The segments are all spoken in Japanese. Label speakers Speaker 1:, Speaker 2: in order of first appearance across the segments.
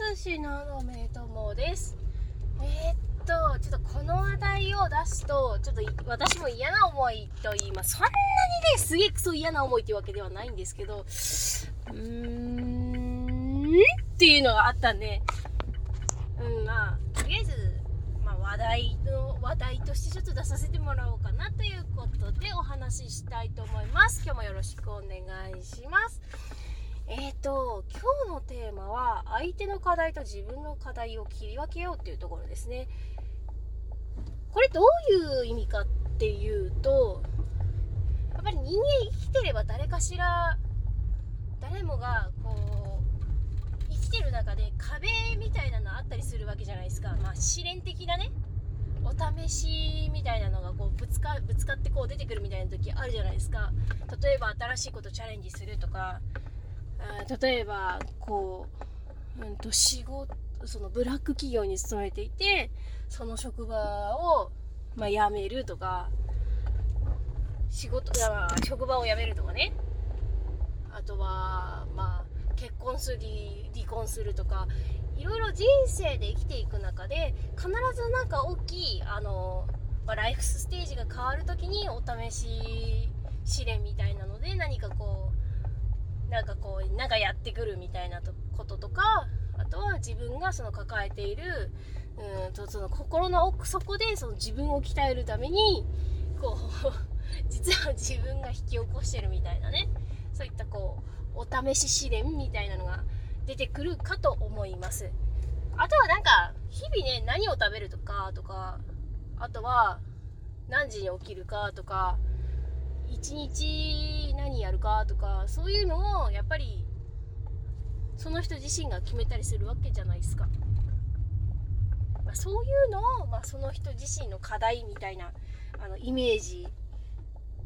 Speaker 1: すしなのめともです。えー、っとちょっとこの話題を出すとちょっと私も嫌な思いと言います。そんなにねすげえクソ嫌な思いっていうわけではないんですけどうーんっていうのがあったんでうんまあとりあえず、まあ、話題の話題としてちょっと出させてもらおうかなということでお話ししたいと思います。今日もよろしくお願いします。えーと、今日のテーマは相手の課題と自分の課題を切り分けようっていうところですね。これどういう意味かっていうと、やっぱり人間生きてれば誰かしら、誰もがこう、生きてる中で壁みたいなのあったりするわけじゃないですか。まあ試練的なね、お試しみたいなのがこうぶつかぶつかってこう出てくるみたいな時あるじゃないですか。例えば新しいことチャレンジするとか、例えばこう、うんと仕事そのブラック企業に勤めていてその職場を、まあ、辞めるとか仕事、職場を辞めるとかね。あとはまあ結婚する離婚するとかいろいろ人生で生きていく中で必ずなんか大きいあの、まあ、ライフステージが変わる時にお試し試練みたいなので何かこうなんかこうなんかやってくるみたいなこととかあとは自分がその抱えているうんとその心の奥底でその自分を鍛えるためにこう 実は自分が引き起こしてるみたいなね。そういったこうお試し試練みたいなのが出てくるかと思います。あとはなんか日々ね何を食べるとかとかあとは何時に起きるかとか一日何やるかとかそういうのをやっぱりその人自身が決めたりするわけじゃないですか、まあ、そういうのを、まあ、その人自身の課題みたいなあのイメージ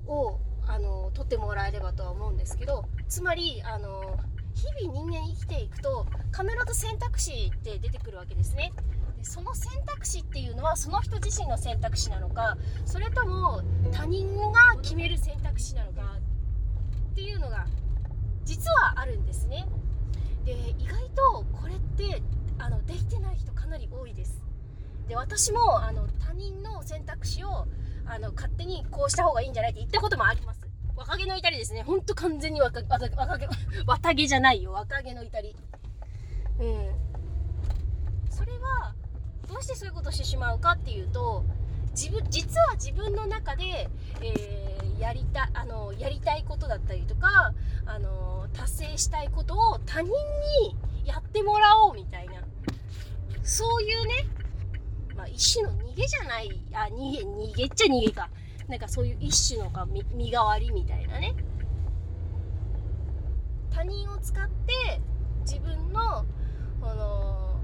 Speaker 1: をあの取ってもらえればとは思うんですけどつまりあの日々人間生きていくと必ず選択肢って出てくるわけですね。でその選択肢っていうのはその人自身の選択肢なのかそれとも他人が決める選択肢なのかっていうのが実はあるんですね。で意外とこれってあのできてない人かなり多いです。で私もあの他人の選択肢をあの勝手にこうした方がいいんじゃないって言ったこともあります。若気の至りですね。ほんと完全に若若若気綿毛じゃないよ。若気の至り。うん。それはどうしてそういうことをしてしまうかっていうと自分実は自分の中で、えー、やりたあのやりたいことだったりとかあの達成したいことを他人にやってもらおうみたいな。そういうね、まあ、一種の逃げじゃないあ逃げ逃げっちゃ逃げか。なんかそういう一種のか身身代わりみたいなね。他人を使って自分のの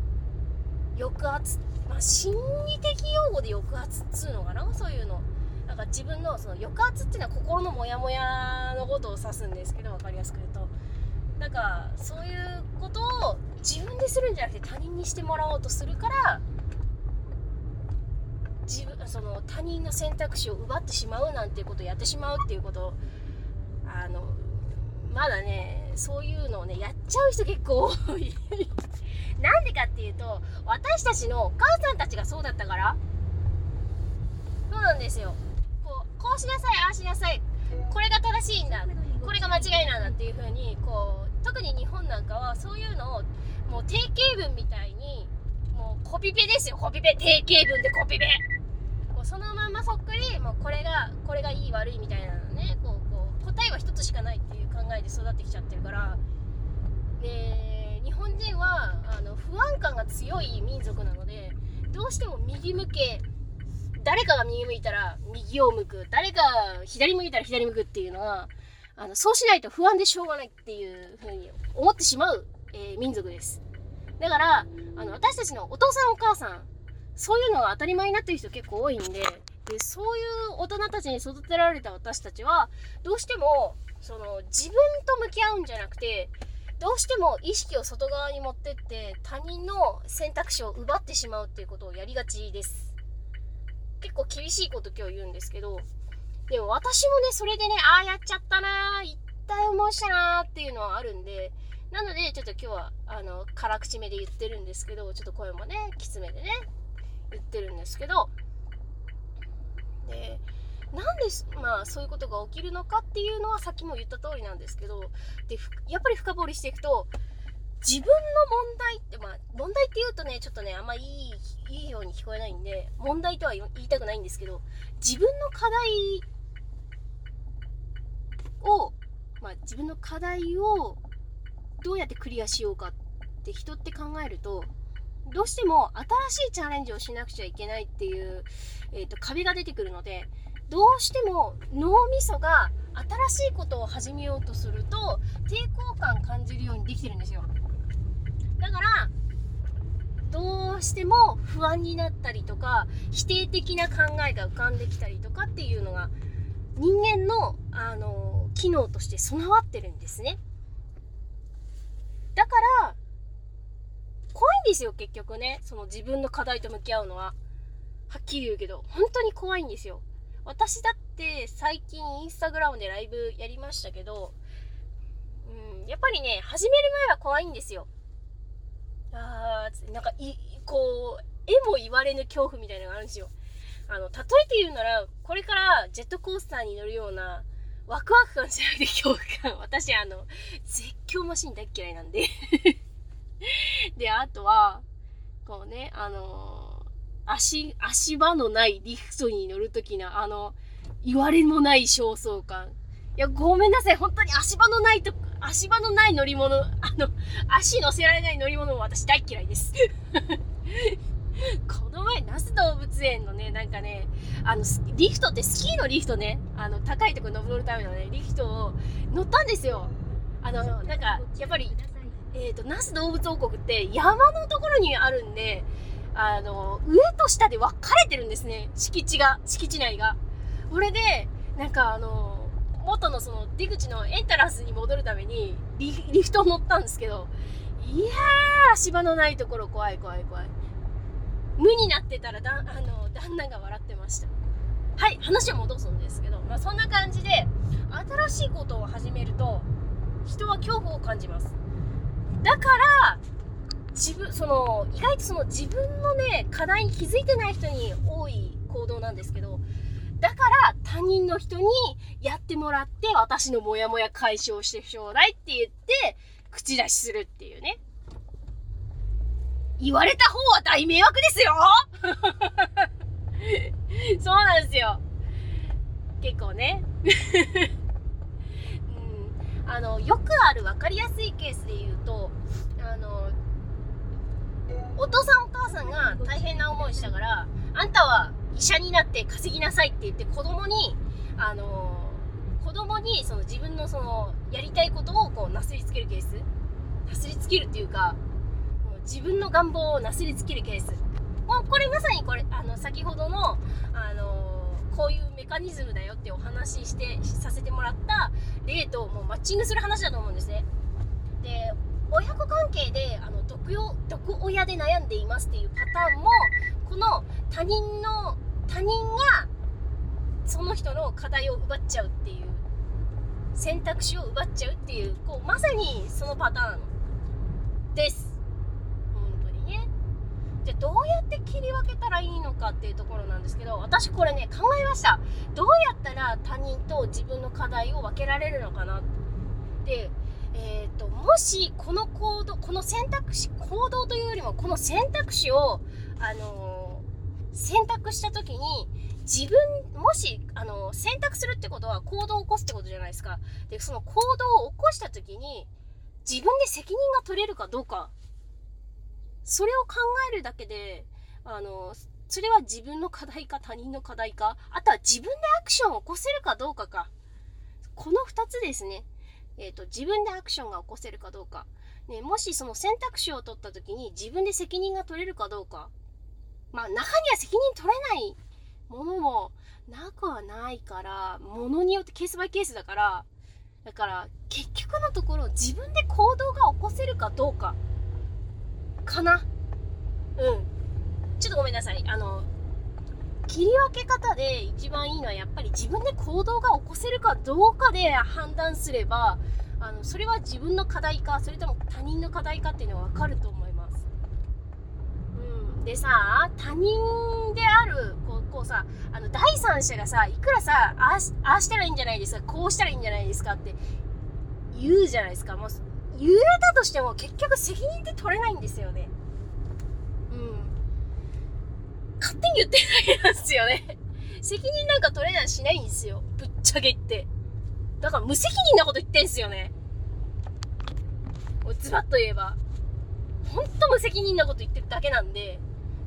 Speaker 1: 抑圧まあ、心理的用語で抑圧っつうのかな？そういうの。なんか自分のその抑圧っていうのは心のモヤモヤのことを指すんですけど分かりやすく言うと。なんかそういうことを自分でするんじゃなくて他人にしてもらおうとするから自分その他人の選択肢を奪ってしまうなんていうことをやってしまうっていうこと。あのまだねそういうのをねやっちゃう人結構多い。でかっていうと私たちのお母さんたちがそうだったから。そうなんですよ。こうこうしなさいああしなさい。これが正しいんだ。これが間違いなんだっていう風にこう特に日本なんかはそういうのをもう定型文みたいにもうコピペですよ。コピペ。定型文でコピペ。こうそのままそっくりもうこれがこれがいい悪いみたいなのね。こうこう答えは一つしかないっていう考えで育ってきちゃってるから。で本人はあの不安感が強い民族なのでどうしても右向け誰かが右向いたら右を向く。誰かが左向いたら左向くっていうのはあのそうしないと不安でしょうがないっていうふうに思ってしまう、えー、民族です。だからあの私たちのお父さんお母さんそういうのが当たり前になってる人結構多いんででそういう大人たちに育てられた私たちはどうしてもその自分と向き合うんじゃなくてどうしても意識を外側に持ってって他人の選択肢を奪ってしまうっていうことをやりがちです。結構厳しいこと今日言うんですけど。でも私もねそれでねああやっちゃったなー一体思いしたなーっていうのはあるんで。なのでちょっちょっと今日はあの辛口目で言ってるんですけどちょっと声もねきつめでね言ってるんですけど。でなんでまあそういうことが起きるのかっていうのはさっきも言った通りなんですけどでやっぱり深掘りしていくと自分の問題ってまあ問題って言うとねちょっとねあんまいいいいように聞こえないんで問題とは言いたくないんですけど自分の課題をまあ自分の課題をどうやってクリアしようかって人って考えるとどうしても新しいチャレンジをしなくちゃいけないっていう、えーと、壁が出てくるのでどうしても脳みそが新しいことを始めようとすると抵抗感感じるようにできてるんですよ。だからどうしても不安になったりとか否定的な考えが浮かんできたりとかっていうのが人間の、あの機能として備わってるんですね。だから怖いんですよ結局ね。その自分の課題と向き合うのは。はっきり言うけど本当に怖いんですよ。私だって最近インスタグラムでライブやりましたけど、うん、やっぱりね始める前は怖いんですよ。あーなんかいこう絵も言われぬ恐怖みたいなのがあるんですよ。あの例えて言うならこれからジェットコースターに乗るようなワクワク感じゃなくて恐怖感。私あの絶叫マシン大嫌いなんで。であとはこうねあの足足場のないリフトに乗る時のあの言われもない焦燥感。いやごめんなさい。本当に足場のないと足場のない乗り物あの足乗せられない乗り物も私大嫌いです。この前、那須動物園のね、なんかね、あの、リフトってスキーのリフトね、あの、高いところ登るためのね、リフトを乗ったんですよ。あの、なんか、やっぱり、えっ、ー、と、那須動物王国って山のところにあるんで、あの、上と下で分かれてるんですね、敷地が、敷地内が。これで、なんかあの、元のその出口のエンタランスに戻るためにリフト乗ったんですけど、いやー、足場のないところ怖い怖い怖い。無になってたらだあの旦那が笑ってましたはい話を戻すんですけど、まあ、そんな感じで新しいことを始めると人は恐怖を感じますだから自分その意外とその自分のね課題に気づいてない人に多い行動なんですけどだから他人の人にやってもらって私のモヤモヤ解消してちょうだいって言って口出しするっていうね言われた方は大迷惑ですよ そうなんですよ。結構ね。うん、あの、よくある分かりやすいケースで言うと、あの、お父さんお母さんが大変な思いしたから、あんたは医者になって稼ぎなさいって言って子供に、あの、子供にその自分のそのやりたいことをこうなすりつけるケース。なすりつけるっていうかもう自分の願望をなすりつけるケース。もうこれまさにこれあの先ほどの、あのこういうメカニズムだよってお話ししてさせてもらった例ともうマッチングする話だと思うんですね。で親子関係であの毒よ毒親で悩んでいますっていうパターンもこの他人の他人がその人の課題を奪っちゃうっていう選択肢を奪っちゃうっていうこうまさにそのパターンです。本当にね。じゃあどうやって切り分けたらいいのかっていうところなんですけど私これね考えました。どうやったら他人と自分の課題を分けられるのかなでえーと、もしこの行動この選択肢行動というよりもこの選択肢を、あのー、選択した時に自分もし、あのー、選択するってことは行動を起こすってことじゃないですかでその行動を起こした時に自分で責任が取れるかどうかそれを考えるだけで、あの、それは自分の課題か他人の課題か、あとは自分でアクションを起こせるかどうかか。この2つですね。え、ー、と、自分でアクションが起こせるかどうか。ね、もしその選択肢を取った時に自分で責任が取れるかどうか。まあ、中には責任取れないものもなくはないから、ものによってケースバイケースだから、だから結局のところ自分で行動が起こせるかどうかかなうんちょっとごめんなさいあの切り分け方で一番いいのはやっぱり自分で行動が起こせるかどうかで判断すればあのそれは自分の課題かそれとも他人の課題かっていうのは分かると思います。うん、でさ他人であるこうこうさあの第三者がさいくらさああしあしたらいいんじゃないですかこうしたらいいんじゃないですかって言うじゃないですかもう言えたとしても結局責任って取れないんですよね。うん。勝手に言ってるだけなんですよね。責任なんか取れないしないんですよ。ぶっちゃけ言って。だから無責任なこと言ってんすよね。ズバッと言えば。ほんと無責任なこと言ってるだけなんで、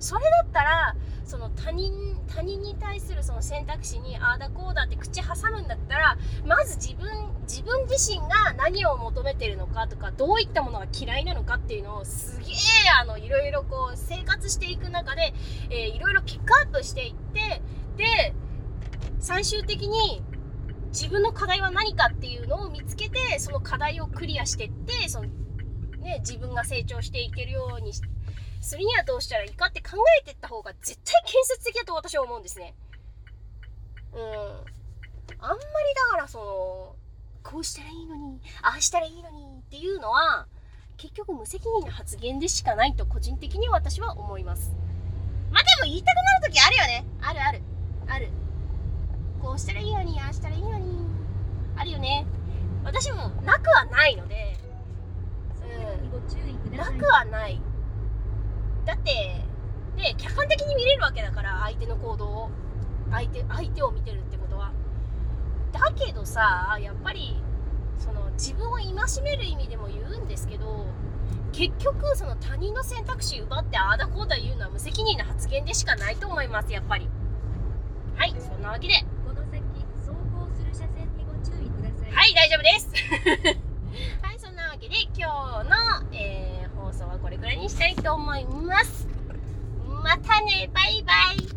Speaker 1: それだったら、その他人、他人に対するその選択肢にああだこうだって口挟むんだったら、まず自分、自分自身が何を求めてるのかとか、どういったものが嫌いなのかっていうのをすげえ、あの、いろいろこう、生活していく中で、えー、いろいろピックアップしていって、で、最終的に自分の課題は何かっていうのを見つけて、その課題をクリアしていって、その、ね、自分が成長していけるようにしてするにはどうしたらいいかって考えていった方が絶対建設的だと私は思うんですね。うん。あんまりだからその、こうしたらいいのに、ああしたらいいのにっていうのは、結局無責任な発言でしかないと個人的に私は思います。まあでも言いたくなる時あるよね。あるある。ある。こうしたらいいのに、ああしたらいいのに。あるよね。私もなくはないので、うん。なくはない。だって、で、客観的に見れるわけだから、相手の行動を。相手、相手を見てるってことは。だけどさ、やっぱり、その自分を戒める意味でも言うんですけど、結局その他人の選択肢奪ってああだこうだ言うのは無責任な発言でしかないと思いますやっぱりはいそんなわけで
Speaker 2: この先走行する車線にご注意ください。
Speaker 1: はい大丈夫ですはいそんなわけで今日の、えー放送はこれくらいにしたいと思います。またねバイバイ。